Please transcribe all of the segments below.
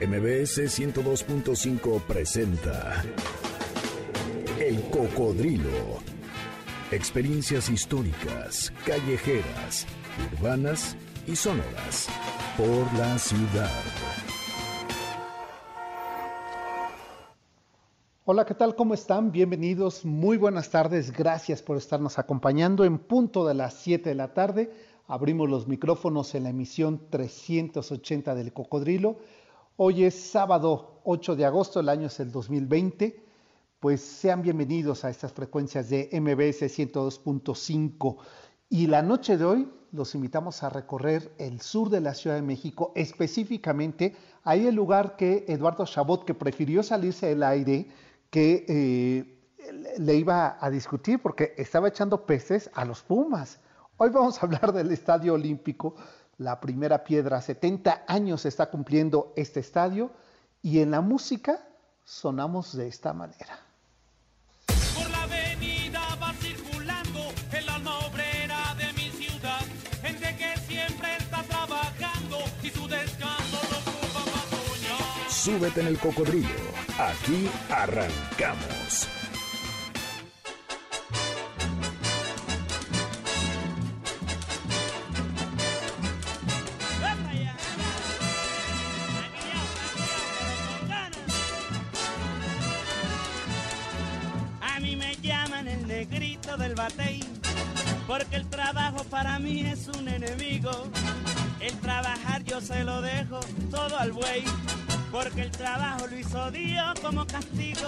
MBS 102.5 presenta El Cocodrilo. Experiencias históricas, callejeras, urbanas y sonoras por la ciudad. Hola, ¿qué tal? ¿Cómo están? Bienvenidos, muy buenas tardes, gracias por estarnos acompañando en punto de las 7 de la tarde. Abrimos los micrófonos en la emisión 380 del Cocodrilo Hoy es sábado 8 de agosto, el año es el 2020. Pues sean bienvenidos a estas frecuencias de MBS 102.5. Y la noche de hoy los invitamos a recorrer el sur de la Ciudad de México, específicamente ahí el lugar que Eduardo Chabot, que prefirió salirse del aire, que eh, le iba a discutir porque estaba echando peces a los Pumas. Hoy vamos a hablar del Estadio Olímpico, la primera piedra. 70 años está cumpliendo este estadio y en la música sonamos de esta manera. Por la avenida va circulando el alma obrera de mi ciudad, gente que siempre está trabajando y su descanso lo ocupa para Súbete en el cocodrilo, aquí arrancamos. Porque el trabajo para mí es un enemigo. El trabajar yo se lo dejo todo al buey, porque el trabajo lo hizo Dios como castigo.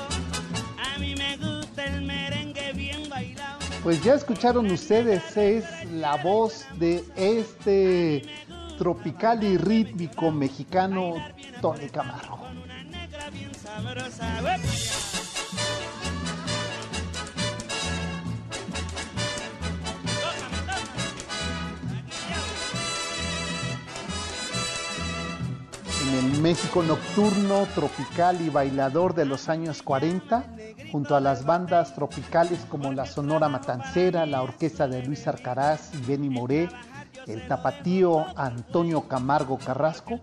A mí me gusta el merengue bien bailado. Pues ya escucharon ustedes, es la voz de este tropical y rítmico mexicano Tony Camargo. En el México nocturno, tropical y bailador de los años 40, junto a las bandas tropicales como la Sonora Matancera, la orquesta de Luis Arcaraz y Benny Moré, el tapatío Antonio Camargo Carrasco,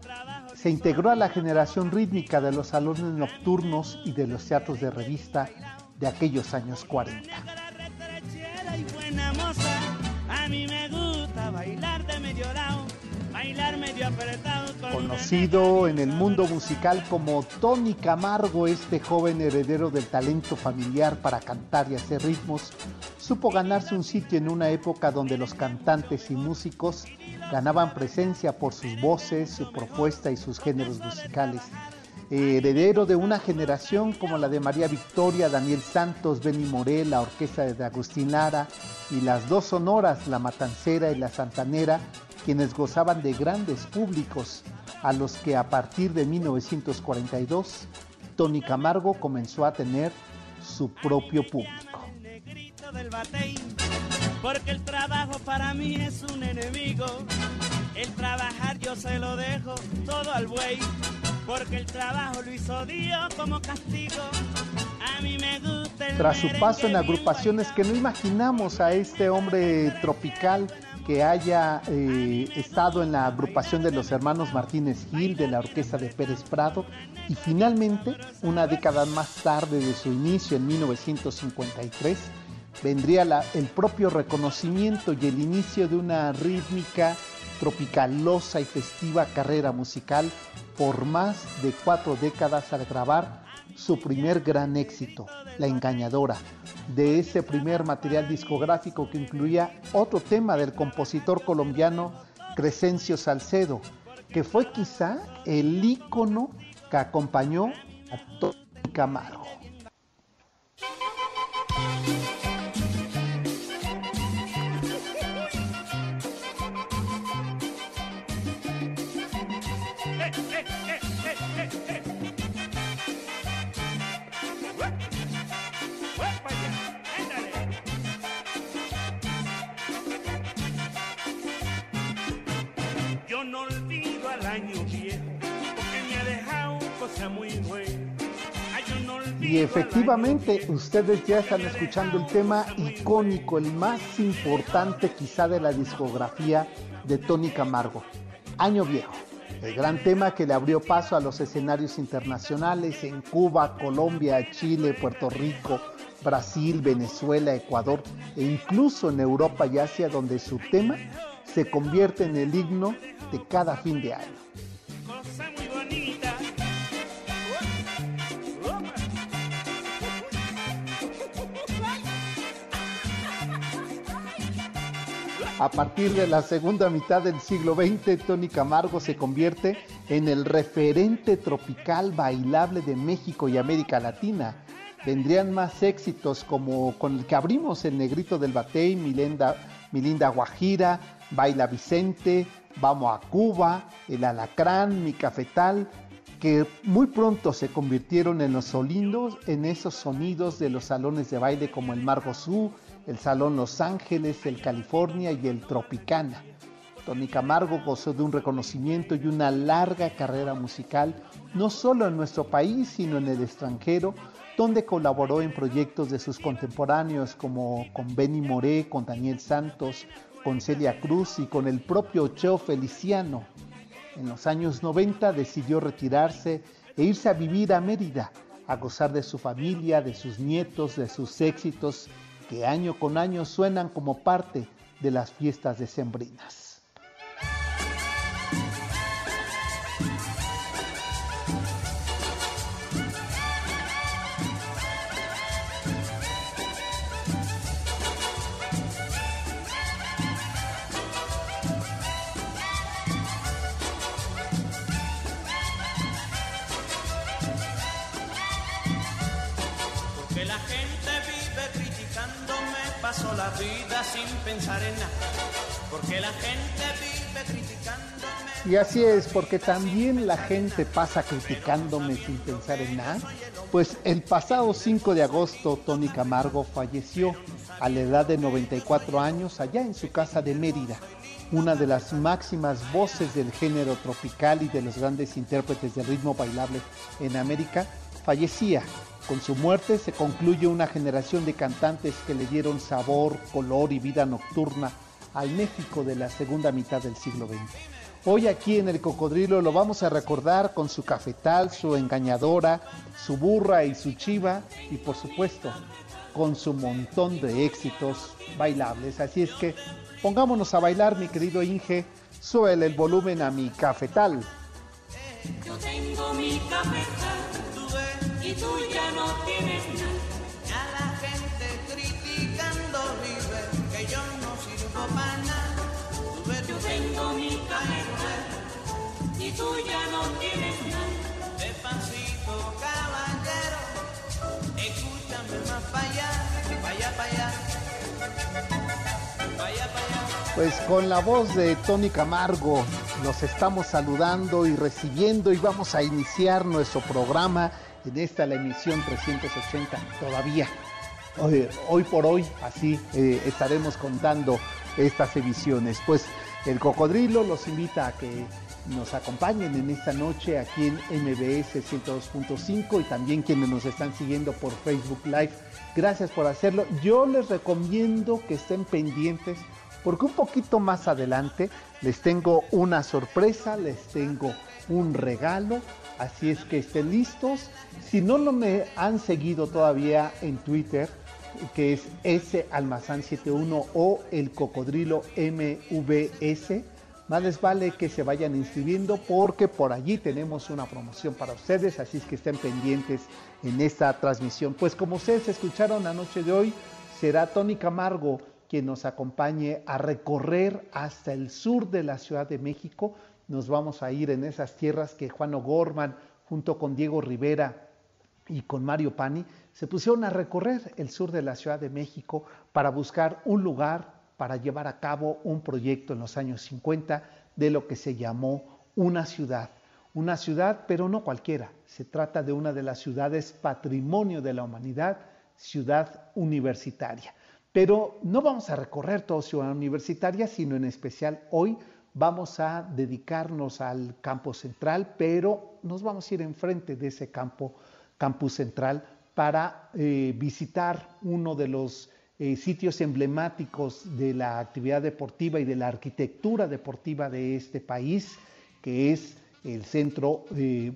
se integró a la generación rítmica de los salones nocturnos y de los teatros de revista de aquellos años 40. Conocido en el mundo musical como Tony Camargo, este joven heredero del talento familiar para cantar y hacer ritmos, supo ganarse un sitio en una época donde los cantantes y músicos ganaban presencia por sus voces, su propuesta y sus géneros musicales. Heredero de una generación como la de María Victoria, Daniel Santos, Benny Morel, la orquesta de Agustín Lara y las dos sonoras, la Matancera y la Santanera, quienes gozaban de grandes públicos, a los que a partir de 1942 Tony Camargo comenzó a tener su propio público. Porque el trabajo para mí es un enemigo. El trabajar yo se lo dejo todo al buey. Porque el trabajo lo hizo Dios como castigo. A mí me gusta Tras su paso en agrupaciones que no imaginamos a este hombre tropical que haya eh, estado en la agrupación de los hermanos Martínez Gil, de la orquesta de Pérez Prado, y finalmente, una década más tarde de su inicio, en 1953, vendría el propio reconocimiento y el inicio de una rítmica, tropicalosa y festiva carrera musical por más de cuatro décadas al grabar su primer gran éxito, La Engañadora, de ese primer material discográfico que incluía otro tema del compositor colombiano Crescencio Salcedo, que fue quizá el ícono que acompañó a Tony Camargo. Y efectivamente, ustedes ya están escuchando el tema icónico, el más importante quizá de la discografía de Tony Camargo, Año Viejo. El gran tema que le abrió paso a los escenarios internacionales en Cuba, Colombia, Chile, Puerto Rico, Brasil, Venezuela, Ecuador e incluso en Europa y Asia donde su tema se convierte en el himno de cada fin de año. A partir de la segunda mitad del siglo XX, Tony Camargo se convierte en el referente tropical bailable de México y América Latina. Vendrían más éxitos como con el que abrimos El Negrito del Batey, Milinda, Milinda Guajira, Baila Vicente, Vamos a Cuba, El Alacrán, Mi Cafetal, que muy pronto se convirtieron en los sonidos, en esos sonidos de los salones de baile como el Margo Su, el Salón Los Ángeles, el California y el Tropicana. Tony Camargo gozó de un reconocimiento y una larga carrera musical, no solo en nuestro país, sino en el extranjero, donde colaboró en proyectos de sus contemporáneos como con Benny Moré, con Daniel Santos, con Celia Cruz y con el propio Cheo Feliciano. En los años 90 decidió retirarse e irse a vivir a Mérida, a gozar de su familia, de sus nietos, de sus éxitos que año con año suenan como parte de las fiestas decembrinas. La vida sin pensar en nada, porque la gente vive criticándome. Y así es, porque también la gente pasa criticándome sin pensar en nada. Pues el pasado 5 de agosto Tony Camargo falleció a la edad de 94 años allá en su casa de Mérida, una de las máximas voces del género tropical y de los grandes intérpretes de ritmo bailable en América, fallecía con su muerte se concluye una generación de cantantes que le dieron sabor, color y vida nocturna al México de la segunda mitad del siglo XX. Hoy aquí en el Cocodrilo lo vamos a recordar con su cafetal, su engañadora, su burra y su chiva y por supuesto con su montón de éxitos bailables. Así es que pongámonos a bailar mi querido Inge, suele el volumen a mi cafetal. Yo tengo mi cafetal y tú ya no tienes nada. A la gente criticando vive que yo no sirvo para nada. Yo tengo mi cabeza y tú ya no tienes nada. Despacito, caballero, escúchame más para allá, vaya para allá. Vaya para allá. Pues con la voz de Tony Camargo los estamos saludando y recibiendo y vamos a iniciar nuestro programa en esta la emisión 380 todavía. Hoy, por hoy así eh, estaremos contando estas emisiones. Pues el cocodrilo los invita a que nos acompañen en esta noche aquí en MBS 102.5 y también quienes nos están siguiendo por Facebook Live. Gracias por hacerlo. Yo les recomiendo que estén pendientes porque un poquito más adelante les tengo una sorpresa, les tengo un regalo Así es que estén listos. Si no, no me han seguido todavía en Twitter, que es S Almazán 71 o el Cocodrilo MVS, más les vale que se vayan inscribiendo porque por allí tenemos una promoción para ustedes, así es que estén pendientes en esta transmisión. Pues como ustedes escucharon la noche de hoy, será Tony Camargo quien nos acompañe a recorrer hasta el sur de la Ciudad de México nos vamos a ir en esas tierras que Juan O'Gorman, junto con Diego Rivera y con Mario Pani, se pusieron a recorrer el sur de la Ciudad de México para buscar un lugar para llevar a cabo un proyecto en los años 50 de lo que se llamó una ciudad. Una ciudad, pero no cualquiera. Se trata de una de las ciudades patrimonio de la humanidad, ciudad universitaria. Pero no vamos a recorrer toda ciudad universitaria, sino en especial hoy vamos a dedicarnos al campo central, pero nos vamos a ir enfrente de ese campo, campus central, para eh, visitar uno de los eh, sitios emblemáticos de la actividad deportiva y de la arquitectura deportiva de este país, que es el centro, eh,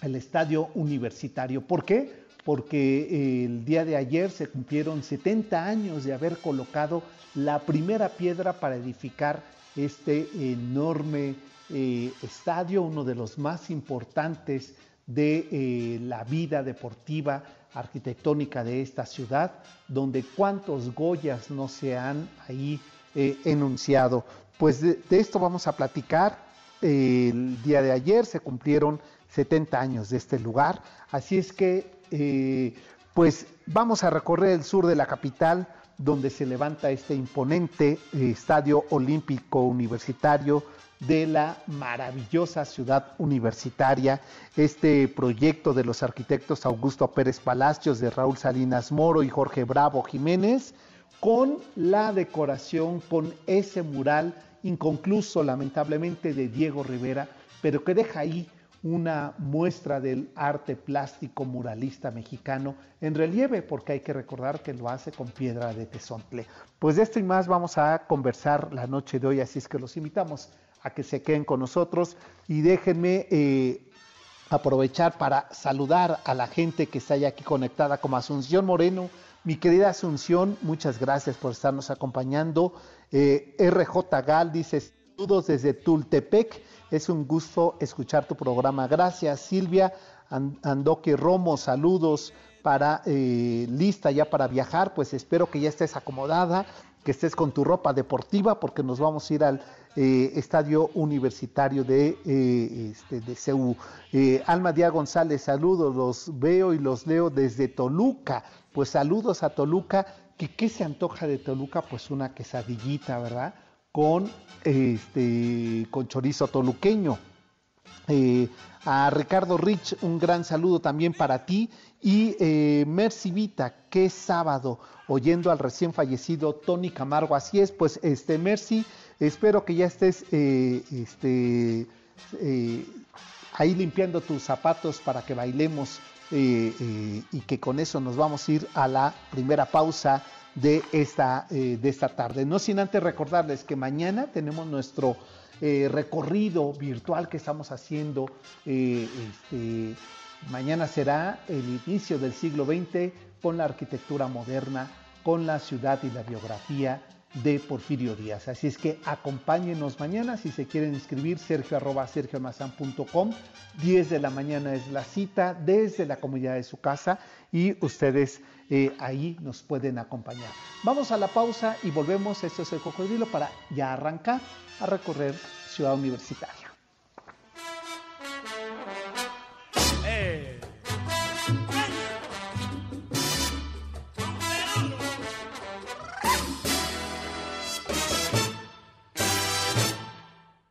el estadio universitario. ¿Por qué? Porque el día de ayer se cumplieron 70 años de haber colocado la primera piedra para edificar este enorme estadio, uno de los más importantes de la vida deportiva arquitectónica de esta ciudad, donde cuántos Goyas no se han ahí enunciado. Pues de, esto vamos a platicar. el día de ayer se cumplieron 70 años de este lugar, así es que eh, pues vamos a recorrer el sur de la capital donde se levanta este imponente eh, estadio olímpico universitario de la maravillosa ciudad universitaria, este proyecto de los arquitectos Augusto Pérez Palacios, de Raúl Salinas Moro y Jorge Bravo Jiménez, con la decoración, con ese mural inconcluso lamentablemente de Diego Rivera, pero que deja ahí una muestra del arte plástico muralista mexicano en relieve, porque hay que recordar que lo hace con piedra de tesontle. Pues de esto y más vamos a conversar la noche de hoy, así es que los invitamos a que se queden con nosotros y déjenme eh, aprovechar para saludar a la gente que está aquí conectada, como Asunción Moreno, mi querida Asunción, muchas gracias por estarnos acompañando. Eh, RJ Gal dice saludos desde Tultepec. Es un gusto escuchar tu programa. Gracias, Silvia. Andoque Romo, saludos para eh, lista ya para viajar. Pues espero que ya estés acomodada, que estés con tu ropa deportiva, porque nos vamos a ir al eh, estadio universitario de, eh, este, de CEU. Alma Díaz González, saludos, los veo y los leo desde Toluca. Pues saludos a Toluca. ¿Qué, ¿Qué se antoja de Toluca? Pues una quesadillita, ¿verdad? Con, este, con chorizo toluqueño. Eh, a Ricardo Rich, un gran saludo también para ti. Y eh, Mercy Vita, qué sábado, oyendo al recién fallecido Tony Camargo. Así es, pues, este, Mercy, espero que ya estés eh, este, ahí limpiando tus zapatos para que bailemos eh, eh, y que con eso nos vamos a ir a la primera pausa de esta, eh, de esta tarde. No sin antes recordarles que mañana tenemos nuestro recorrido virtual que estamos haciendo. Este, mañana será el inicio del siglo XX con la arquitectura moderna, con la ciudad y la biografía de Porfirio Díaz. Así es que acompáñenos mañana si se quieren inscribir, sergio arroba 10 de la mañana es la cita desde la comunidad de su casa y ustedes eh, ahí nos pueden acompañar. Vamos a la pausa y volvemos, esto es el cocodrilo, para ya arrancar a recorrer Ciudad Universitaria.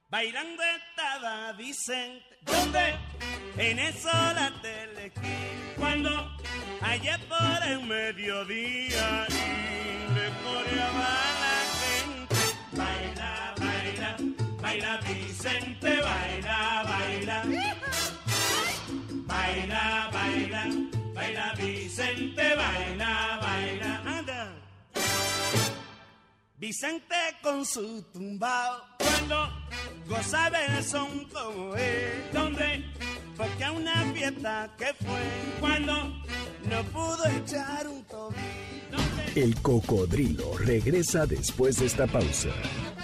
Bailando estaba Vicente, ¿dónde? En eso la tele cuando allá por el mediodía y le coreaba la gente. Baila, baila, baila Vicente, baila, baila. Baila, baila, baila Vicente, baila, baila. Anda. Vicente con su tumbao cuando gozaba el son como él. ¿Dónde? Porque a una fiesta que fue cuando no pudo echar un tobillo. El cocodrilo regresa después de esta pausa.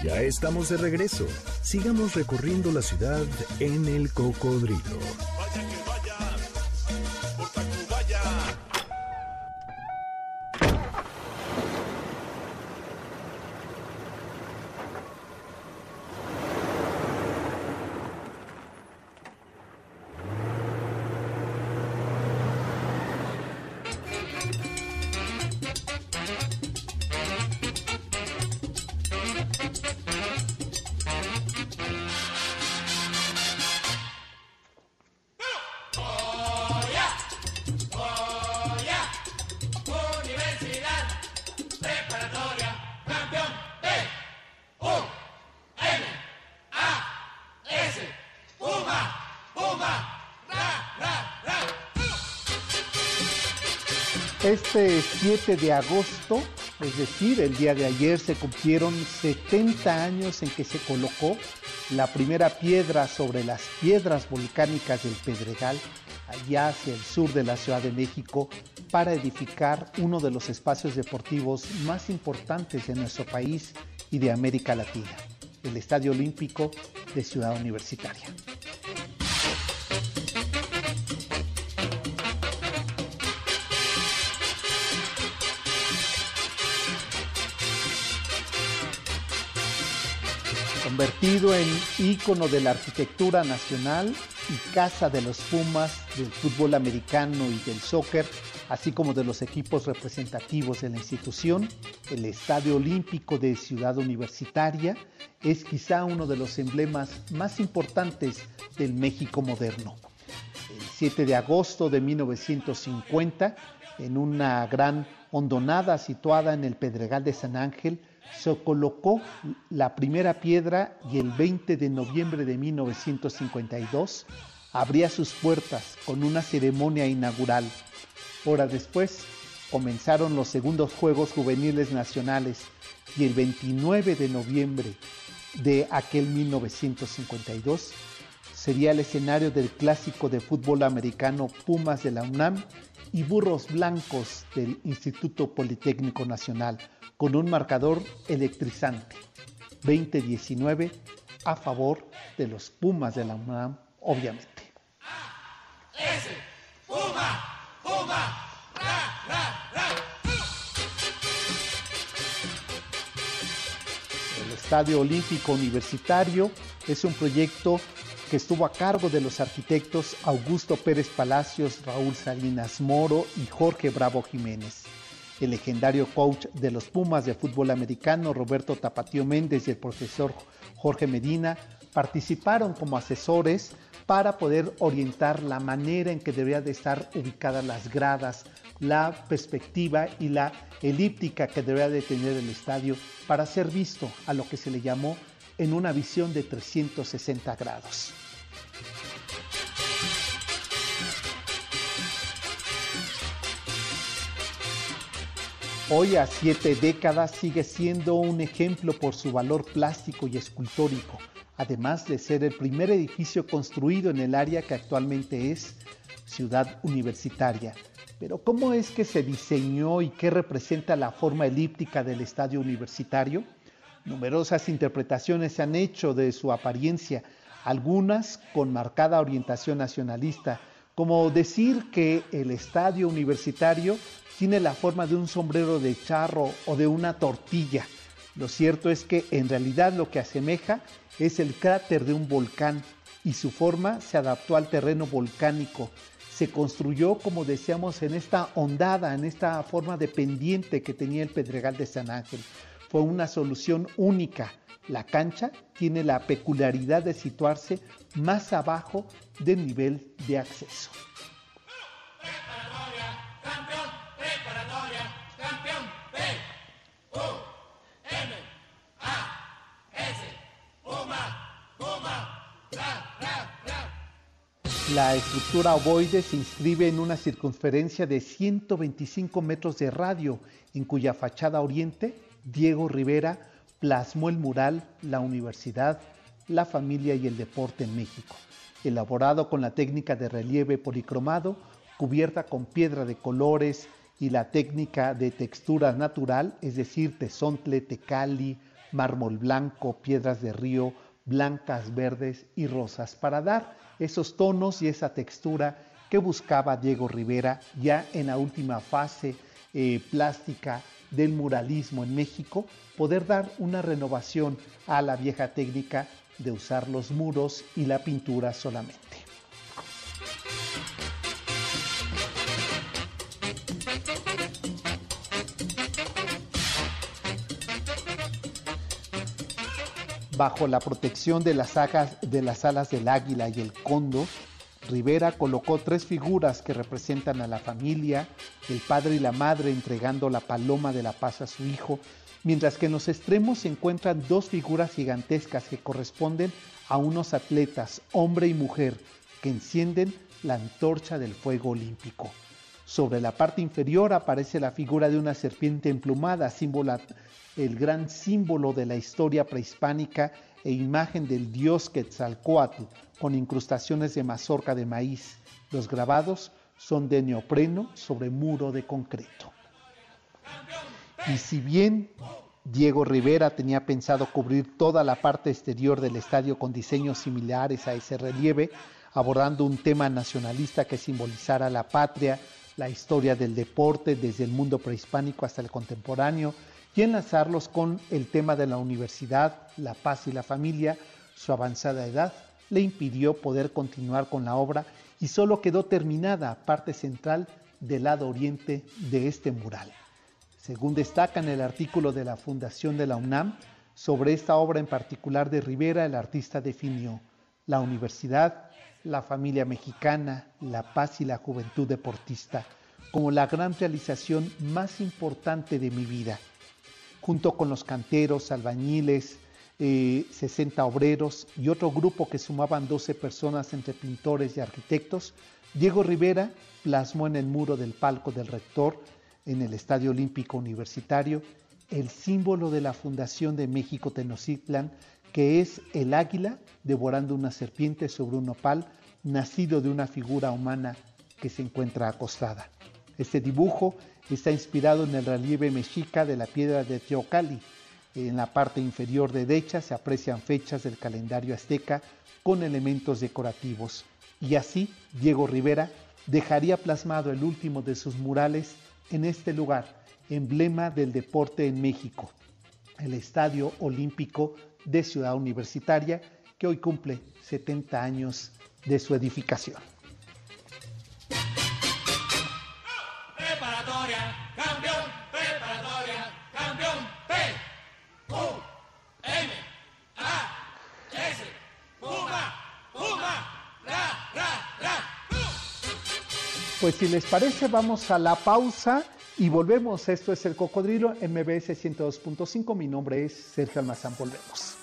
Ya estamos de regreso. Sigamos recorriendo la ciudad en el cocodrilo. Este 7 de agosto, es decir, el día de ayer, se cumplieron 70 años en que se colocó la primera piedra sobre las piedras volcánicas del Pedregal, allá hacia el sur de la Ciudad de México, para edificar uno de los espacios deportivos más importantes de nuestro país y de América Latina, el Estadio Olímpico de Ciudad Universitaria. Convertido en ícono de la arquitectura nacional y casa de los Pumas del fútbol americano y del soccer, así como de los equipos representativos de la institución, el Estadio Olímpico de Ciudad Universitaria es quizá uno de los emblemas más importantes del México moderno. El 7 de agosto de 1950, en una gran hondonada situada en el Pedregal de San Ángel, se colocó la primera piedra y el 20 de noviembre de 1952 abría sus puertas con una ceremonia inaugural. Horas después comenzaron los segundos Juegos Juveniles Nacionales y el 29 de noviembre de aquel 1952 sería el escenario del clásico de fútbol americano Pumas de la UNAM y Burros Blancos del Instituto Politécnico Nacional con un marcador electrizante, 2019 a favor de los Pumas de la UNAM, obviamente. El Estadio Olímpico Universitario es un proyecto que estuvo a cargo de los arquitectos Augusto Pérez Palacios, Raúl Salinas Moro y Jorge Bravo Jiménez el legendario coach de los Pumas de fútbol americano, Roberto Tapatío Méndez y el profesor Jorge Medina, participaron como asesores para poder orientar la manera en que deberían de estar ubicadas las gradas, la perspectiva y la elíptica que debería de tener el estadio para ser visto a lo que se le llamó en una visión de 360 grados. Hoy a siete décadas sigue siendo un ejemplo por su valor plástico y escultórico, además de ser el primer edificio construido en el área que actualmente es ciudad universitaria. Pero ¿cómo es que se diseñó y qué representa la forma elíptica del estadio universitario? Numerosas interpretaciones se han hecho de su apariencia, algunas con marcada orientación nacionalista, como decir que el estadio universitario tiene la forma de un sombrero de charro o de una tortilla. Lo cierto es que en realidad lo que asemeja es el cráter de un volcán y su forma se adaptó al terreno volcánico. Se construyó, como decíamos, en esta ondada, en esta forma de pendiente que tenía el Pedregal de San Ángel. Fue una solución única. La cancha tiene la peculiaridad de situarse más abajo del nivel de acceso. La estructura ovoide se inscribe en una circunferencia de 125 metros de radio, en cuya fachada oriente Diego Rivera plasmó el mural La Universidad, la Familia y el Deporte en México, elaborado con la técnica de relieve policromado, cubierta con piedra de colores y la técnica de textura natural, es decir, tesontle, tecali, mármol blanco, piedras de río, blancas, verdes y rosas, para dar esos tonos y esa textura que buscaba Diego Rivera ya en la última fase eh, plástica del muralismo en México, poder dar una renovación a la vieja técnica de usar los muros y la pintura solamente. Bajo la protección de las, alas del águila y el cóndor, Rivera colocó tres figuras que representan a la familia, el padre y la madre entregando la paloma de la paz a su hijo, mientras que en los extremos se encuentran dos figuras gigantescas que corresponden a unos atletas, hombre y mujer, que encienden la antorcha del fuego olímpico. Sobre la parte inferior aparece la figura de una serpiente emplumada, símbolo el gran símbolo de la historia prehispánica e imagen del dios Quetzalcoatl con incrustaciones de mazorca de maíz. Los grabados son de neopreno sobre muro de concreto. Y si bien Diego Rivera tenía pensado cubrir toda la parte exterior del estadio con diseños similares a ese relieve, abordando un tema nacionalista que simbolizara la patria, la historia del deporte desde el mundo prehispánico hasta el contemporáneo y enlazarlos con el tema de la universidad, la paz y la familia, su avanzada edad le impidió poder continuar con la obra y solo quedó terminada parte central del lado oriente de este mural. Según destaca en el artículo de la Fundación de la UNAM, sobre esta obra en particular de Rivera, el artista definió la universidad, la familia mexicana, la paz y la juventud deportista como la gran realización más importante de mi vida. Junto con los canteros, albañiles, 60 eh, obreros y otro grupo que sumaban 12 personas entre pintores y arquitectos, Diego Rivera plasmó en el muro del palco del rector en el Estadio Olímpico Universitario el símbolo de la Fundación de México Tenochtitlan, que es el águila devorando una serpiente sobre un opal nacido de una figura humana que se encuentra acostada. Este dibujo está inspirado en el relieve mexica de la piedra de Teocalli. En la parte inferior derecha se aprecian fechas del calendario azteca con elementos decorativos. Y así Diego Rivera dejaría plasmado el último de sus murales en este lugar, emblema del deporte en México, el Estadio Olímpico de Ciudad Universitaria, que hoy cumple 70 años de su edificación. Pues si les parece, vamos a la pausa y volvemos. Esto es el Cocodrilo MBS 102.5. Mi nombre es Sergio Almazán. Volvemos.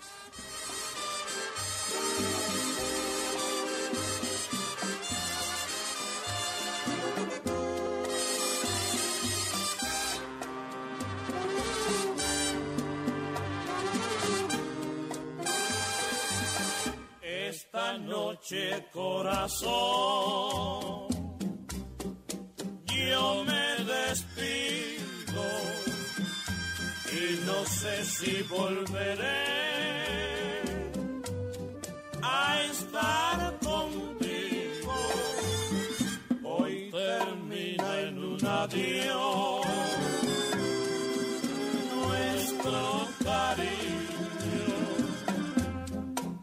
Esta noche, corazón si volveré a estar contigo. Hoy termina en un adiós nuestro cariño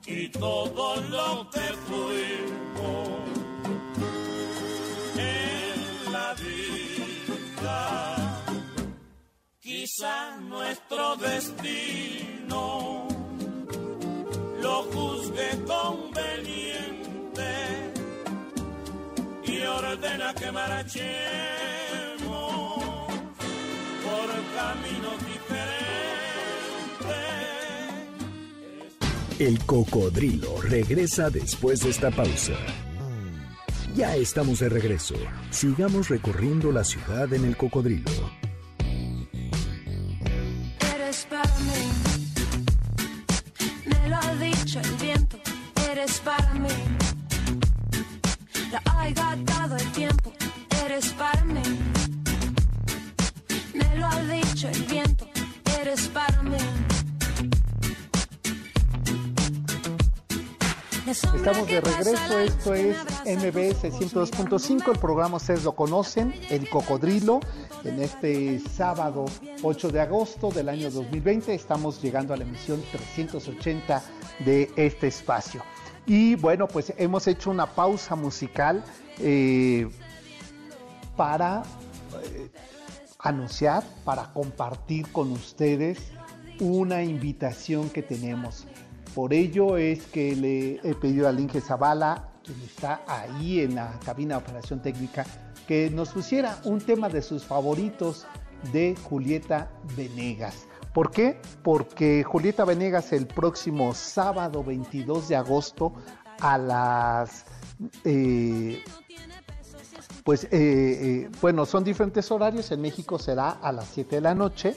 y todo lo que fuimos Quizá nuestro destino lo juzgue conveniente y ordena que marchemos por caminos diferentes. El cocodrilo regresa después de esta pausa. Ya estamos de regreso. Sigamos recorriendo la ciudad en el cocodrilo. De regreso, esto es MBS 102.5, el programa ustedes lo conocen, El Cocodrilo, en este sábado 8 de agosto del año 2020, estamos llegando a la emisión 380 de este espacio. Y bueno, pues hemos hecho una pausa musical eh, para eh, anunciar, para compartir con ustedes una invitación que tenemos. Por ello es que le he pedido al Inge Zavala, quien está ahí en la cabina de operación técnica, que nos pusiera un tema de sus favoritos de Julieta Venegas. ¿Por qué? Porque Julieta Venegas el próximo sábado 22 de agosto a las... Eh, pues eh, eh, bueno, son diferentes horarios, en México será a las 7 de la noche,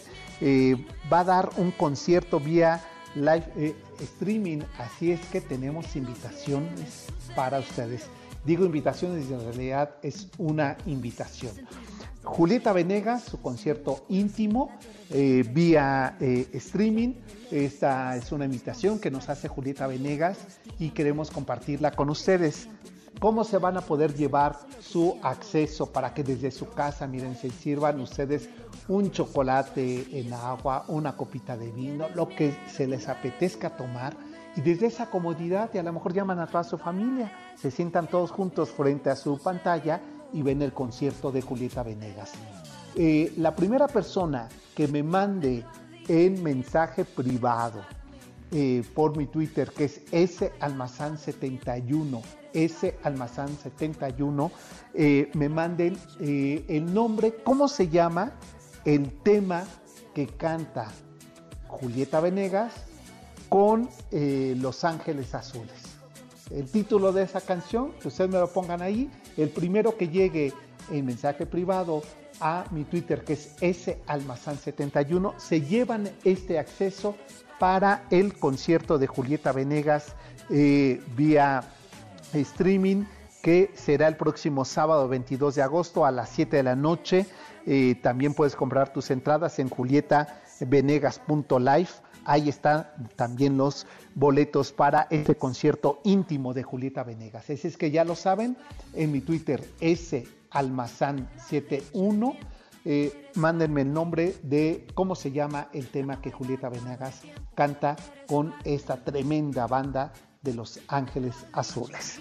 va a dar un concierto vía live eh, streaming. Así es que tenemos invitaciones para ustedes. Digo invitaciones y en realidad es una invitación. Julieta Venegas, su concierto íntimo eh, vía eh, streaming. Esta es una invitación que nos hace Julieta Venegas y queremos compartirla con ustedes. ¿Cómo se van a poder llevar su acceso para que desde su casa, miren, se sirvan ustedes un chocolate en agua, una copita de vino, lo que se les apetezca tomar? Y desde esa comodidad, y a lo mejor llaman a toda su familia, se sientan todos juntos frente a su pantalla y ven el concierto de Julieta Venegas. Eh, la primera persona que me mande en mensaje privado eh, por mi Twitter, que es salmazán71, salmazán71, eh, me manden eh, el nombre, cómo se llama el tema que canta Julieta Venegas con Los Ángeles Azules. El título de esa canción, que ustedes me lo pongan ahí, el primero que llegue en mensaje privado a mi Twitter, que es salmazán71, se llevan este acceso para el concierto de Julieta Venegas eh, vía streaming que será el próximo sábado 22 de agosto a las 7 de la noche. Eh, también puedes comprar tus entradas en julietavenegas.live. Ahí están también los boletos para este concierto íntimo de Julieta Venegas. Ese es que ya lo saben, en mi Twitter, salmazán71 eh, mándenme el nombre de cómo se llama el tema que Julieta Venegas canta con esta tremenda banda de Los Ángeles Azules.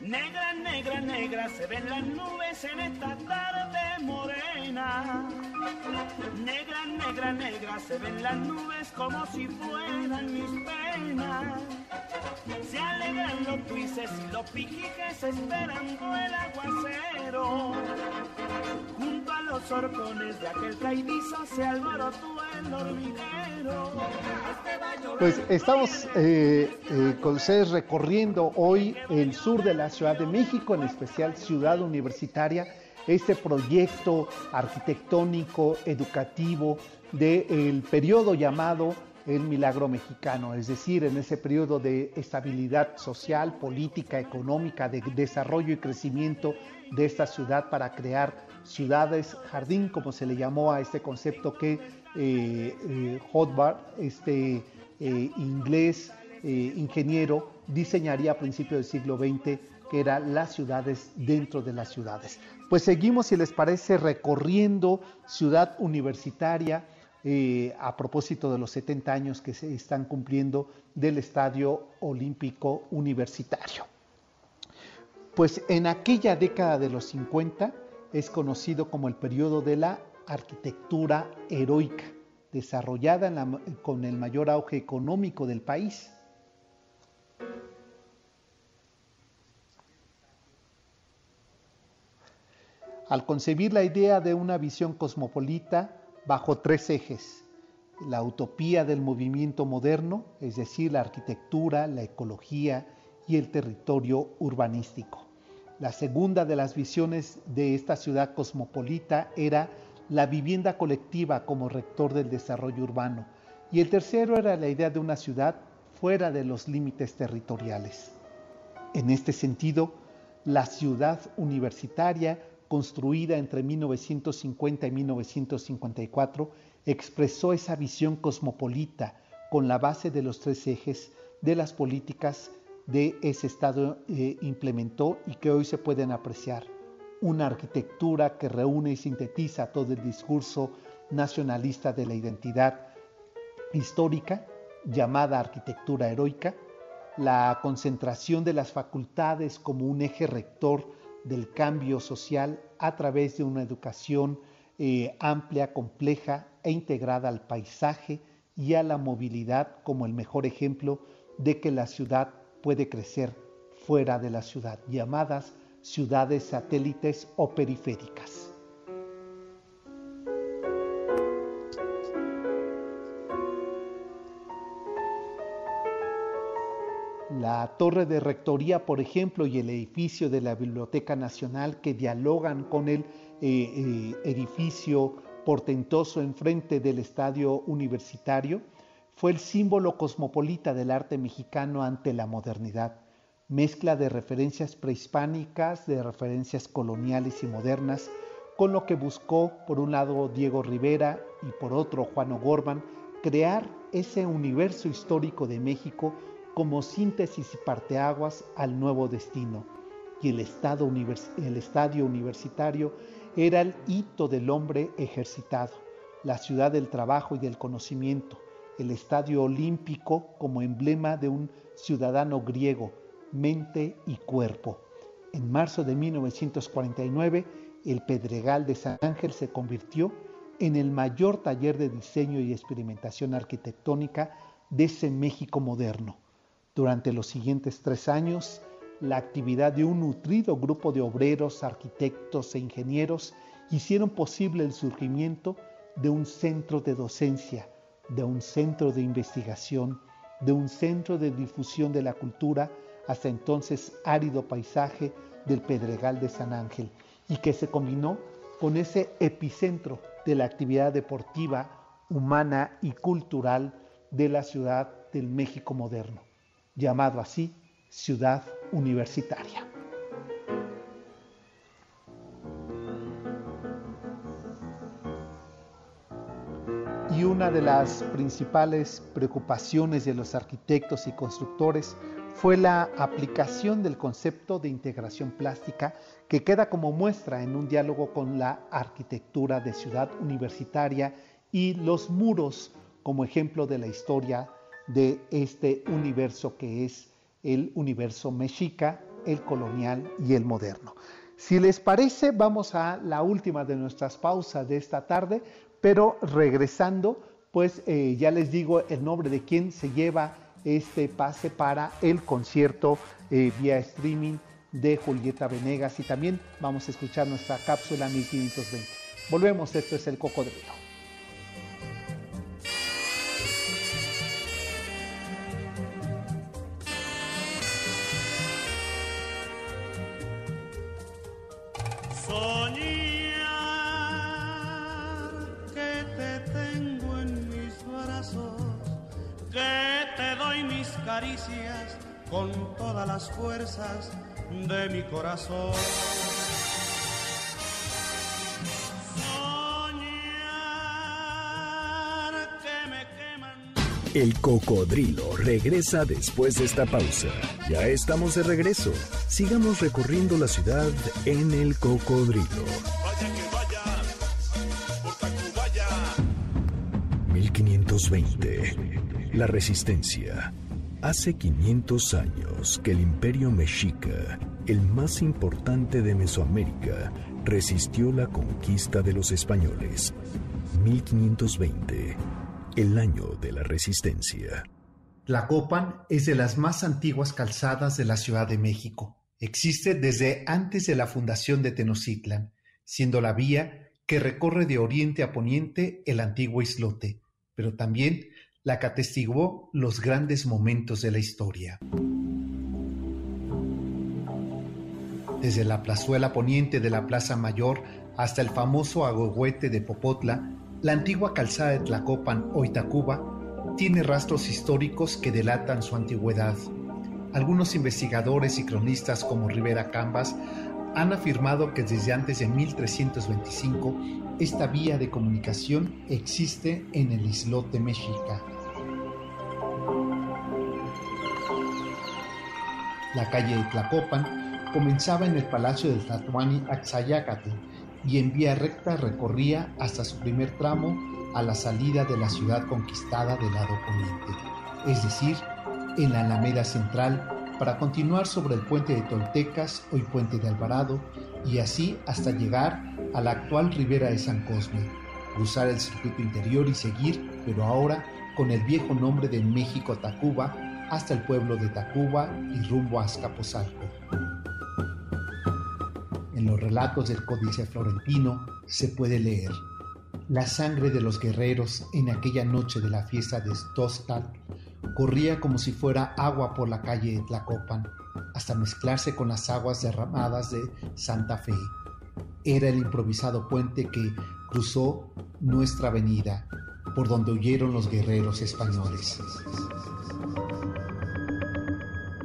Negra, negra, negra, se ven las nubes en esta tarde morena. Negra, negra, negra, se ven las nubes como si fueran mis penas. Se alegran los tuices y los pijiques esperando el aguacero. Junto a los horcones de aquel caidizo se alborotó el hormiguero. Pues estamos eh, eh, con ustedes recorriendo hoy el sur de la Ciudad de México, en especial Ciudad Universitaria este proyecto arquitectónico, educativo del periodo llamado el milagro mexicano, es decir, en ese periodo de estabilidad social, política, económica, de desarrollo y crecimiento de esta ciudad para crear ciudades jardín, como se le llamó a este concepto que eh, eh este eh, inglés eh, ingeniero, diseñaría a principios del siglo XX, que eran las ciudades dentro de las ciudades. Pues seguimos, si les parece, recorriendo ciudad universitaria eh, a propósito de los 70 años que se están cumpliendo del Estadio Olímpico Universitario. Pues en aquella década de los 50 es conocido como el periodo de la arquitectura heroica, desarrollada con el mayor auge económico del país. Al concebir la idea de una visión cosmopolita bajo tres ejes, la utopía del movimiento moderno, es decir, la arquitectura, la ecología y el territorio urbanístico. La segunda de las visiones de esta ciudad cosmopolita era la vivienda colectiva como rector del desarrollo urbano. Y el tercero era la idea de una ciudad fuera de los límites territoriales. En este sentido, la ciudad universitaria construida entre 1950 y 1954, expresó esa visión cosmopolita con la base de los tres ejes de las políticas de ese Estado eh, implementó y que hoy se pueden apreciar. Una arquitectura que reúne y sintetiza todo el discurso nacionalista de la identidad histórica, llamada arquitectura heroica, la concentración de las facultades como un eje rector del cambio social a través de una educación eh, amplia, compleja e integrada al paisaje y a la movilidad como el mejor ejemplo de que la ciudad puede crecer fuera de la ciudad, llamadas ciudades satélites o periféricas. La torre de rectoría, por ejemplo, y el edificio de la Biblioteca Nacional que dialogan con el eh, eh, edificio portentoso enfrente del estadio universitario, fue el símbolo cosmopolita del arte mexicano ante la modernidad, mezcla de referencias prehispánicas, de referencias coloniales y modernas, con lo que buscó, por un lado, Diego Rivera y por otro, Juan O'Gorman, crear ese universo histórico de México como síntesis y parteaguas al nuevo destino. Y el, el estadio universitario era el hito del hombre ejercitado, la ciudad del trabajo y del conocimiento, el estadio olímpico como emblema de un ciudadano griego, mente y cuerpo. En marzo de 1949, el Pedregal de San Ángel se convirtió en el mayor taller de diseño y experimentación arquitectónica de ese México moderno. Durante los siguientes tres años, la actividad de un nutrido grupo de obreros, arquitectos e ingenieros hicieron posible el surgimiento de un centro de docencia, de un centro de investigación, de un centro de difusión de la cultura, hasta entonces árido paisaje del Pedregal de San Ángel, y que se combinó con ese epicentro de la actividad deportiva, humana y cultural de la ciudad del México moderno, llamado así Ciudad Universitaria. Y una de las principales preocupaciones de los arquitectos y constructores fue la aplicación del concepto de integración plástica que queda como muestra en un diálogo con la arquitectura de ciudad universitaria y los muros como ejemplo de la historia de este universo que es el universo mexica, el colonial y el moderno. Si les parece, vamos a la última de nuestras pausas de esta tarde, pero regresando, pues eh, ya les digo el nombre de quien se lleva este pase para el concierto eh, vía streaming de Julieta Venegas y también vamos a escuchar nuestra cápsula 1520. Volvemos, esto es el cocodrilo. Las fuerzas de mi corazón. El cocodrilo regresa después de esta pausa. Ya estamos de regreso. Sigamos recorriendo la ciudad en el cocodrilo. Vaya que vaya, 1520. La resistencia. Hace 500 años que el imperio mexica, el más importante de Mesoamérica, resistió la conquista de los españoles. 1520, el año de la resistencia. Tlacopan es de las más antiguas calzadas de la Ciudad de México. Existe desde antes de la fundación de Tenochtitlan, siendo la vía que recorre de oriente a poniente el antiguo islote, pero también la que atestiguó los grandes momentos de la historia. Desde la plazuela poniente de la Plaza Mayor hasta el famoso agogüete de Popotla, la antigua calzada de Tlacopan o Itacuba tiene rastros históricos que delatan su antigüedad. Algunos investigadores y cronistas como Rivera Cambas han afirmado que desde antes de 1325 esta vía de comunicación existe en el islote mexica. La calle de Tlacopan comenzaba en el palacio del Tlatuani Axayacatl y en vía recta recorría hasta su primer tramo a la salida de la ciudad conquistada del lado poniente, es decir, en la Alameda Central para continuar sobre el puente de Toltecas, hoy puente de Alvarado, y así hasta llegar a la actual ribera de San Cosme, cruzar el circuito interior y seguir, pero ahora con el viejo nombre de México Tacuba, hasta el pueblo de Tacuba y rumbo a Azcapotzalco. En los relatos del Códice Florentino se puede leer la sangre de los guerreros en aquella noche de la fiesta de Stostal corría como si fuera agua por la calle de Tlacopan, hasta mezclarse con las aguas derramadas de Santa Fe. Era el improvisado puente que cruzó nuestra avenida, por donde huyeron los guerreros españoles.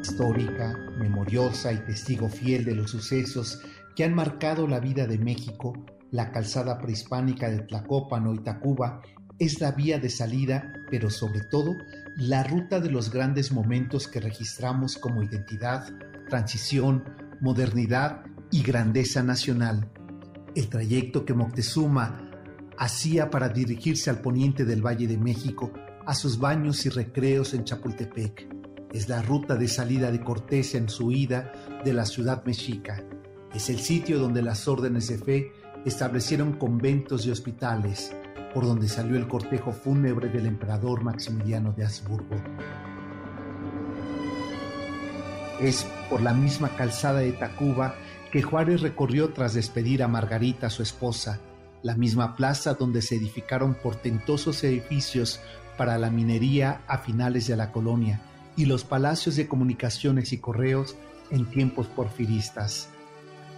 Histórica, memoriosa y testigo fiel de los sucesos que han marcado la vida de México, la calzada prehispánica de Tlacopan o Itacuba es la vía de salida, pero sobre todo la ruta de los grandes momentos que registramos como identidad, transición, modernidad y grandeza nacional. El trayecto que Moctezuma hacía para dirigirse al poniente del Valle de México, a sus baños y recreos en Chapultepec. Es la ruta de salida de Cortés en su ida de la ciudad mexica. Es el sitio donde las órdenes de fe establecieron conventos y hospitales, por donde salió el cortejo fúnebre del emperador Maximiliano de Habsburgo. Es por la misma calzada de Tacuba que Juárez recorrió tras despedir a Margarita, su esposa, la misma plaza donde se edificaron portentosos edificios para la minería a finales de la colonia y los palacios de comunicaciones y correos en tiempos porfiristas.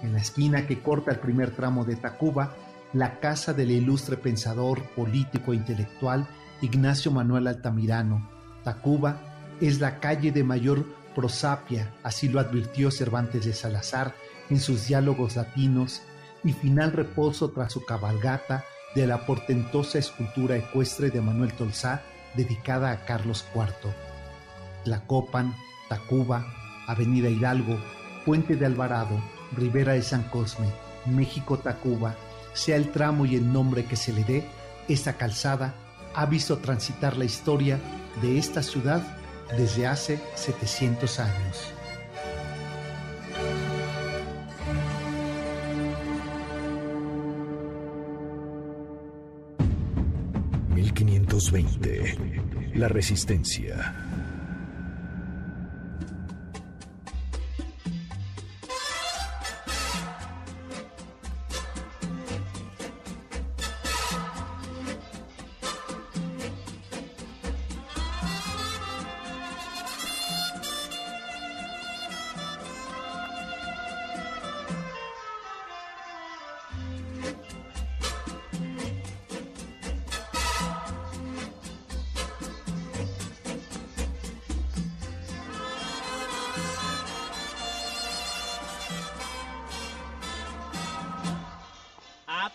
En la esquina que corta el primer tramo de Tacuba la casa del ilustre pensador político e intelectual Ignacio Manuel Altamirano. Tacuba es la calle de mayor prosapia, así lo advirtió Cervantes de Salazar en sus diálogos latinos, y final reposo tras su cabalgata de la portentosa escultura ecuestre de Manuel Tolsá dedicada a Carlos IV. Tlacopan, Tacuba, Avenida Hidalgo, Puente de Alvarado, Ribera de San Cosme, México Tacuba, sea el tramo y el nombre que se le dé, esta calzada ha visto transitar la historia de esta ciudad desde hace 700 años. ...1520... La Resistencia...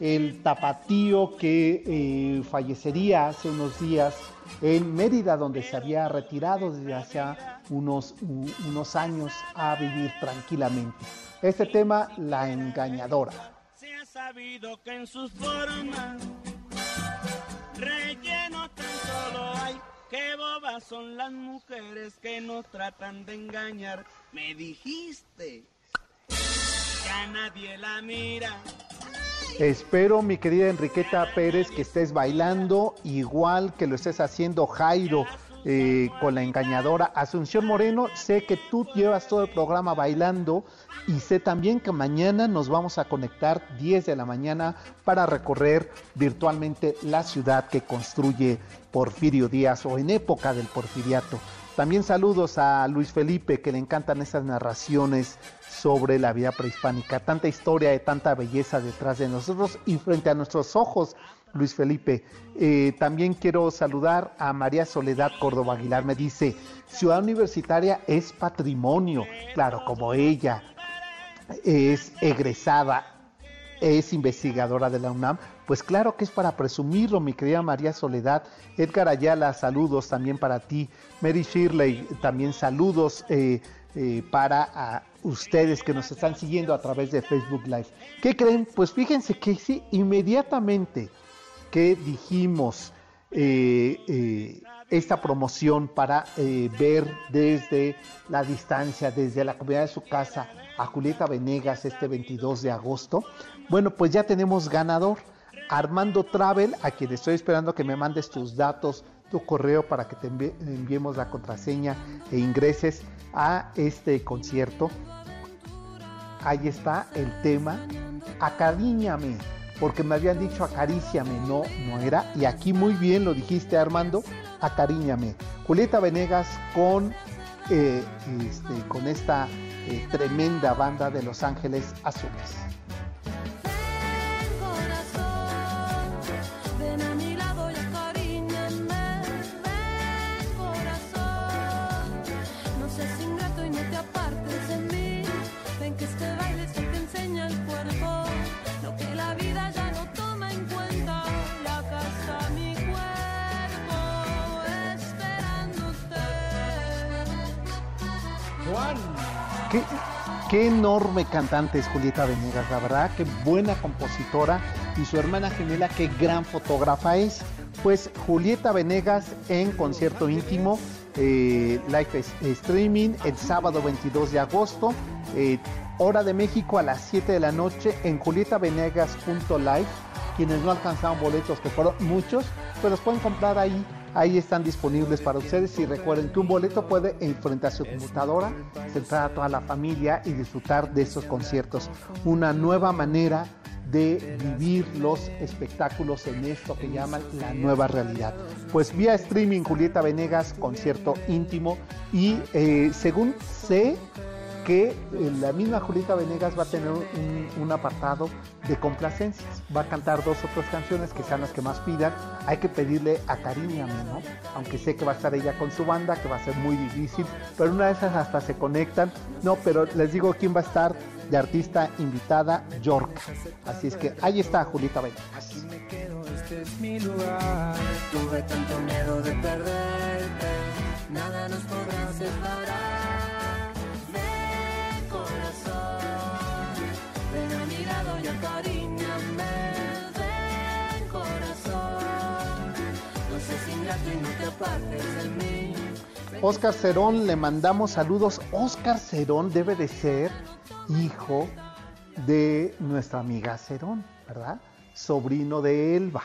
el tapatío que eh, fallecería hace unos días en Mérida, donde se había retirado desde hace unos, unos años a vivir tranquilamente. Este tema, La Engañadora. Se ha sabido que en sus formas relleno tan solo hay Qué bobas son las mujeres que nos tratan de engañar. Me dijiste, ya nadie la mira. Espero, mi querida Enriqueta Pérez, que estés bailando igual que lo estés haciendo Jairo eh, con la engañadora Asunción Moreno. Sé que tú llevas todo el programa bailando y sé también que mañana nos vamos a conectar 10 de la mañana para recorrer virtualmente la ciudad que construye Porfirio Díaz o en época del porfiriato. También saludos a Luis Felipe que le encantan esas narraciones sobre la vida prehispánica, tanta historia y tanta belleza detrás de nosotros y frente a nuestros ojos Luis Felipe. Eh, también quiero saludar a María Soledad Córdoba Aguilar. Me dice, Ciudad Universitaria es patrimonio. Claro, como ella es egresada, es investigadora de la UNAM, pues claro que es para presumirlo, mi querida María Soledad. Edgar Ayala, saludos también para ti. Mary Shirley, también saludos eh, eh, para ustedes que nos están siguiendo a través de Facebook Live. ¿Qué creen? Pues fíjense que sí, inmediatamente que dijimos eh, esta promoción para ver desde la distancia, desde la comunidad de su casa a Julieta Venegas este 22 de agosto. Bueno, pues ya tenemos ganador. Armando Travel, a quien estoy esperando que me mandes tus datos, tu correo para que te enviemos la contraseña e ingreses a este concierto. Ahí está el tema. Acariñame, porque me habían dicho acaríciame, no, no era. Y aquí muy bien lo dijiste Armando, acariñame. Julieta Venegas con, eh, este, con esta eh, tremenda banda de Los Ángeles Azules. Qué, enorme cantante es Julieta Venegas, la verdad, qué buena compositora y su hermana gemela, qué gran fotógrafa es. Pues Julieta Venegas en concierto íntimo, eh, live streaming el sábado 22 de agosto, eh, hora de México a las 7 de la noche en julietavenegas.live. Quienes no alcanzaron boletos, que fueron muchos, pues los pueden comprar ahí Ahí están disponibles para ustedes y recuerden que un boleto puede frente a su computadora sentar a toda la familia y disfrutar de esos conciertos. Una nueva manera de vivir los espectáculos en esto que llaman la nueva realidad. Pues vía streaming Julieta Venegas, concierto íntimo y eh, según sé que eh, la misma Julieta Venegas va a tener un, apartado de complacencias. Va a cantar dos o tres canciones que sean las que más pidan. Hay que pedirle a Cariñame, ¿no? Aunque sé que va a estar ella con su banda, que va a ser muy difícil, pero una de esas hasta se conectan. No, pero les digo quién va a estar de artista invitada, York. Así es que ahí está Julieta Venegas. Este es mi lugar. Tuve tanto miedo de perderte, nada nos podrá. Oscar Cerón, le mandamos saludos. Oscar Cerón debe de ser hijo de nuestra amiga Cerón, ¿verdad? Sobrino de Elba.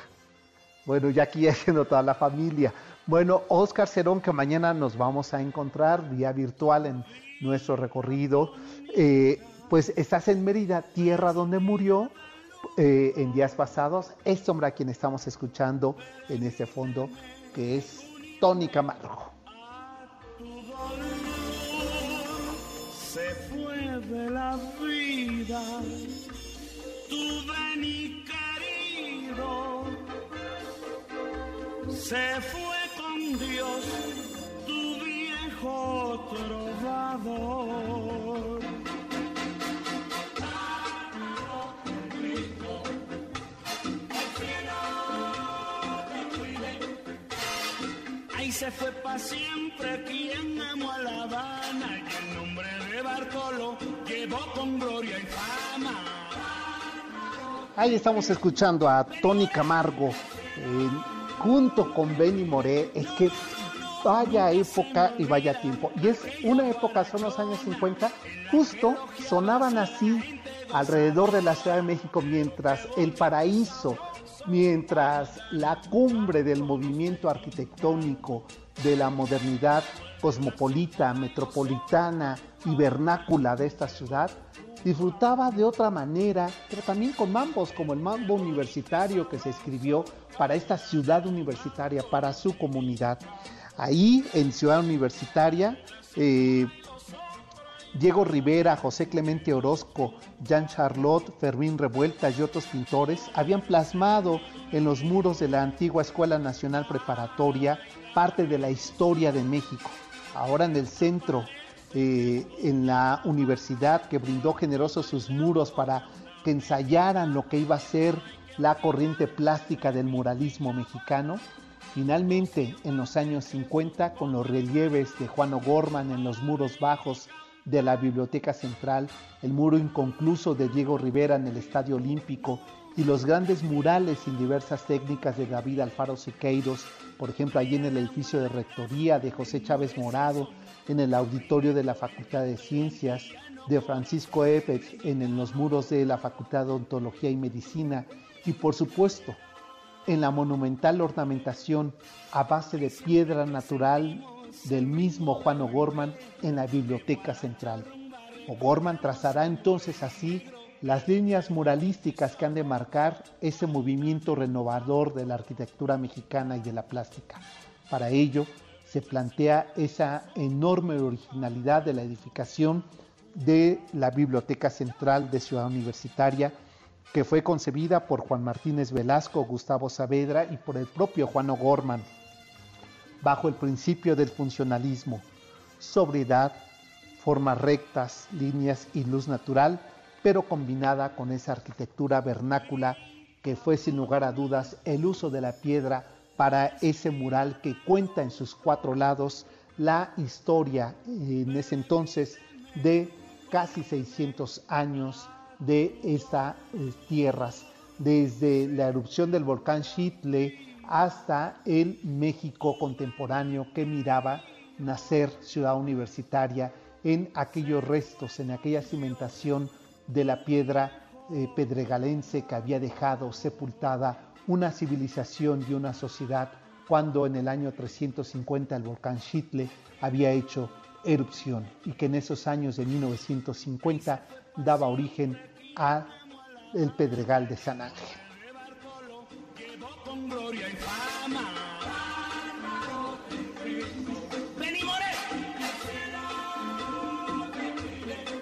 Bueno, ya aquí ya siendo toda la familia. Bueno, Oscar Cerón, que mañana nos vamos a encontrar vía virtual en nuestro recorrido. Eh, pues estás en Mérida, tierra donde murió eh, en días pasados. Este hombre a quien estamos escuchando en este fondo, que es Tony Camargo. Se fue de la vida, tu Dani querido, se fue con Dios, tu viejo trovador. Se fue para siempre quien amó a La Habana y el nombre de Bartolo llevó con gloria y fama. Ahí estamos escuchando a Tony Camargo eh, junto con Benny Moré. Es que vaya época y vaya tiempo. Y es una época, son los años 50, justo sonaban así alrededor de la Ciudad de México mientras el paraíso mientras la cumbre del movimiento arquitectónico de la modernidad cosmopolita, metropolitana y vernácula de esta ciudad, disfrutaba de otra manera, pero también con mambos como el mambo universitario que se escribió para esta ciudad universitaria, para su comunidad. Ahí en Ciudad Universitaria eh, Diego Rivera, José Clemente Orozco, Jean Charlotte, Fermín Revuelta y otros pintores habían plasmado en los muros de la antigua Escuela Nacional Preparatoria parte de la historia de México. Ahora en el centro, eh, en la universidad que brindó generosos sus muros para que ensayaran lo que iba a ser la corriente plástica del muralismo mexicano, Finalmente, en los años 50, con los relieves de Juan O'Gorman en los muros bajos de la Biblioteca Central, el muro inconcluso de Diego Rivera en el Estadio Olímpico y los grandes murales y diversas técnicas de David Alfaro Siqueiros, por ejemplo, allí en el edificio de rectoría de José Chávez Morado, en el auditorio de la Facultad de Ciencias, de Francisco Epet en los muros de la Facultad de Ontología y Medicina y por supuesto en la monumental ornamentación a base de piedra natural del mismo Juan O'Gorman en la Biblioteca Central. O'Gorman trazará entonces así las líneas muralísticas que han de marcar ese movimiento renovador de la arquitectura mexicana y de la plástica. Para ello, se plantea esa enorme originalidad de la edificación de la Biblioteca Central de Ciudad Universitaria, que fue concebida por Juan Martínez Velasco, Gustavo Saavedra y por el propio Juan O'Gorman, bajo el principio del funcionalismo, sobriedad, formas rectas, líneas y luz natural, pero combinada con esa arquitectura vernácula que fue sin lugar a dudas el uso de la piedra para ese mural que cuenta en sus cuatro lados la historia en ese entonces de casi 600 años de estas eh, tierras, desde la erupción del volcán Chitle hasta el México contemporáneo que miraba nacer ciudad universitaria en aquellos restos, en aquella cimentación de la piedra eh, pedregalense que había dejado sepultada una civilización y una sociedad cuando en el año 350 el volcán Chitle había hecho erupción y que en esos años de 1950 daba origen a el Pedregal de San Ángel.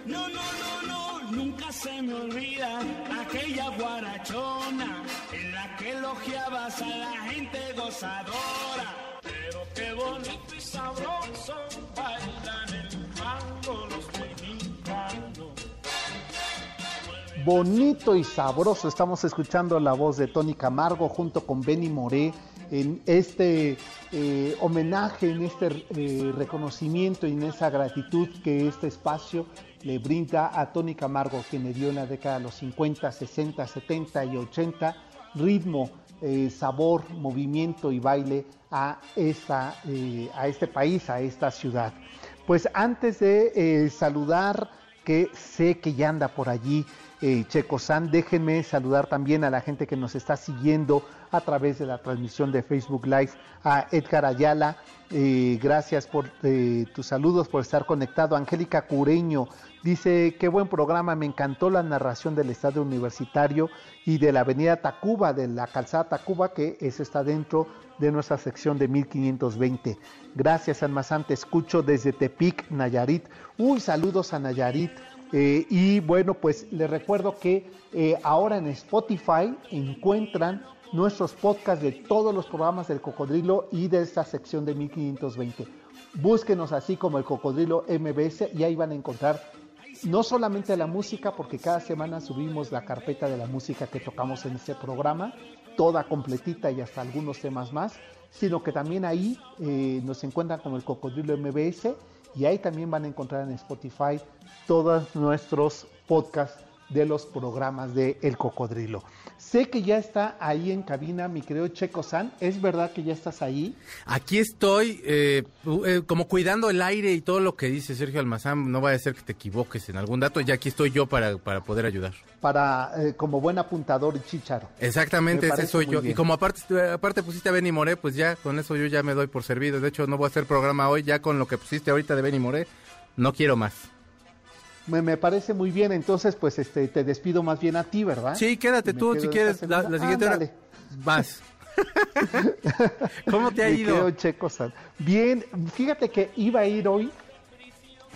No, no, no, no, nunca se me olvida aquella guarachona en la que elogiabas a la gente gozadora. Pero qué bonito y sabroso bailan bonito y sabroso. Estamos escuchando la voz de Tony Camargo junto con Benny Moré en este eh, homenaje, en este eh, reconocimiento y en esa gratitud que este espacio le brinda a Tony Camargo, quien le dio en la década de los 50, 60, 70 y 80 ritmo, eh, sabor, movimiento y baile a, esta, a este país, a esta ciudad. Pues antes de saludar, que sé que ya anda por allí eh, Checo San, déjenme saludar también a la gente que nos está siguiendo a través de la transmisión de Facebook Live, a Edgar Ayala, eh, gracias por eh, tus saludos, por estar conectado. Angélica Cureño dice, qué buen programa, me encantó la narración del estadio universitario y de la avenida Tacuba, de la calzada Tacuba, que eso está dentro de nuestra sección de 1520. Gracias, Almazán, te escucho desde Tepic, Nayarit. Uy, saludos a Nayarit. Eh, y bueno, pues les recuerdo que eh, ahora en Spotify encuentran nuestros podcasts de todos los programas del Cocodrilo y de esta sección de 1520. Búsquenos así como el Cocodrilo MBS y ahí van a encontrar no solamente la música, porque cada semana subimos la carpeta de la música que tocamos en este programa, toda completita y hasta algunos temas más, sino que también ahí eh, nos encuentran como el Cocodrilo MBS y ahí también van a encontrar en Spotify todos nuestros podcasts de los programas de El Cocodrilo. Sé que ya está ahí en cabina mi querido Checo San. ¿Es verdad que ya estás ahí? Aquí estoy, eh, eh, como cuidando el aire y todo lo que dice Sergio Almazán. No vaya a ser que te equivoques en algún dato. Ya aquí estoy yo para, para poder ayudar. Para, eh, como buen apuntador y chicharo. Exactamente, Me ese soy yo. bien. Y como aparte, aparte pusiste a Benny Moré, pues ya con eso yo ya me doy por servido. De hecho, no voy a hacer programa hoy. Ya con lo que pusiste ahorita de Benny Moré, no quiero más. Me, me parece muy bien, entonces pues este te despido más bien a ti, ¿verdad? Sí, quédate Me tú si quieres. La, siguiente hora. Ándale. Vas. ¿Cómo te ha Mi ido? Checo. Bien, fíjate que iba a ir hoy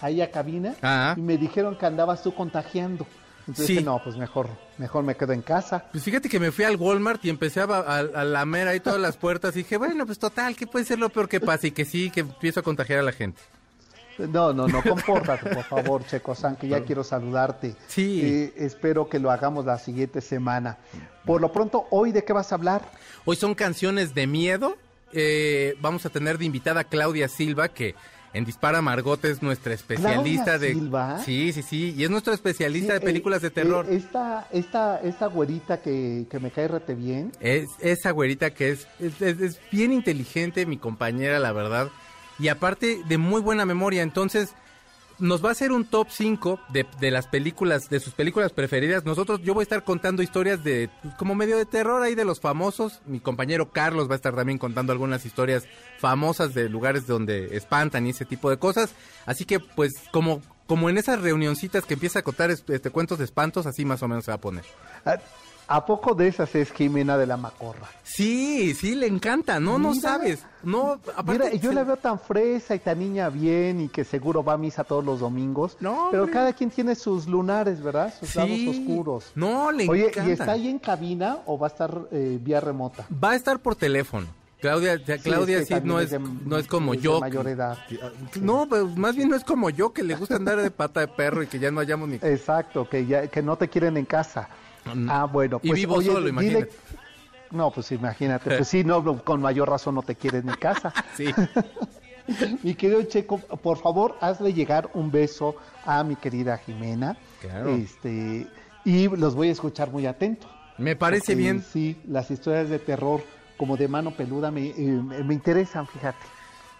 ahí a cabina Ah. y me dijeron que andabas tú contagiando. Entonces Sí. dije, no, pues mejor, mejor me quedo en casa. Pues fíjate que me fui al Walmart y empecé a, a, a lamer ahí todas las puertas y dije, bueno, pues total, ¿qué puede ser lo peor que pase? Y que sí, que empiezo a contagiar a la gente. No, no, no, compórtate, por favor, Checo San, que ya quiero saludarte. Sí. Eh, espero que lo hagamos la siguiente semana. Por lo pronto, ¿hoy de qué vas a hablar? Hoy son canciones de miedo. Eh, vamos a tener de invitada a Claudia Silva, que en Dispara Margot es nuestra especialista de Silva. Sí, sí, sí, y es nuestra especialista Sí, de películas eh, de terror. eh, esta, esta, esta güerita que, que me cae rete bien. Es esa güerita que es, es, es- es bien inteligente, mi compañera, la verdad. Y aparte de muy buena memoria. Entonces, nos va a hacer un top 5 de, las películas, de sus películas preferidas. Nosotros, yo voy a estar contando historias de, pues, como medio de terror ahí de los famosos. Mi compañero Carlos va a estar también contando algunas historias famosas de lugares donde espantan y ese tipo de cosas. Así que, pues, como, como en esas reunioncitas que empieza a contar este, cuentos de espantos, así más o menos se va a poner. ¿A, a poco de esas es Jimena de la Macorra? Sí, sí, le encanta, no, no sabes. No, aparte, Mira, yo se- la veo tan fresa y tan niña bien y que seguro va a misa todos los domingos. No, pero hombre. cada quien tiene sus lunares, ¿verdad? Sus lados Sí. oscuros. No, le Oye, encanta. ¿y está ahí en cabina o va a estar eh, vía remota? Va a estar por teléfono. Claudia, Claudia es sí, no, es, de- no es como es de yo. mayor edad. No, más bien no es como yo, que le gusta andar de pata de perro y que ya no hayamos ni... Exacto, que ya que no te quieren en casa. Mm. Ah, bueno, Y pues vivo oye, solo, dile- imagínate. No, pues imagínate, pues sí, no, con mayor razón no te quieren en casa. Sí. Mi querido Checo, por favor, hazle llegar un beso a mi querida Jimena. Claro. Este, y los voy a escuchar muy atento. Me parece porque bien. Sí, las historias de terror como de mano peluda me, eh, me me interesan, fíjate.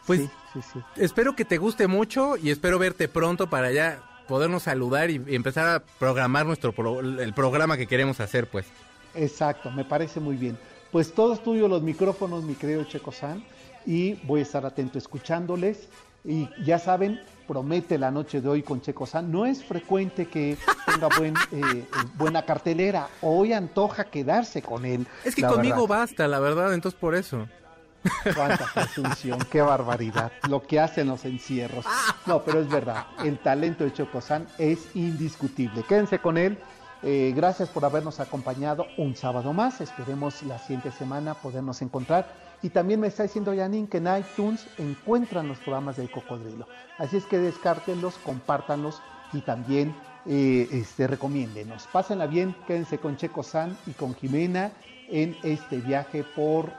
Pues- sí, sí, sí. Espero que te guste mucho y espero verte pronto para ya podernos saludar y, y empezar a programar nuestro pro- el programa que queremos hacer, pues. Exacto, me parece muy bien. Pues todos tuyos los micrófonos, mi querido Checo San, y voy a estar atento escuchándoles. Y ya saben, promete la noche de hoy con Checo San. No es frecuente que tenga buen, eh, eh, buena cartelera. Hoy antoja quedarse con él. Es que conmigo verdad. basta, la verdad, entonces por eso. Cuánta presunción, qué barbaridad. Lo que hacen los encierros. No, pero es verdad. El talento de Chocosan es indiscutible. Quédense con él. Eh, gracias por habernos acompañado un sábado más. Esperemos la siguiente semana podernos encontrar. Y también me está diciendo Janine que en iTunes encuentran los programas del cocodrilo. Así es que descártenlos, compártanlos y también eh, este, recomiéndenos. Pásenla bien, quédense con Checo San y con Jimena en este viaje por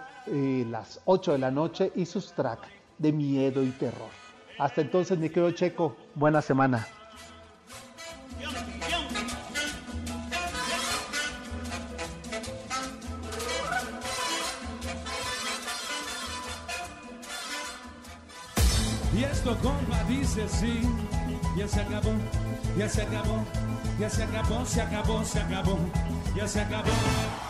las 8 de la noche y sus tracks de miedo y terror. Hasta entonces, mi querido Checo, buena semana. Y esto, compa, dice así. Ya se acabó, ya se acabó, ya se acabó, se acabó, se acabó, ya se acabó.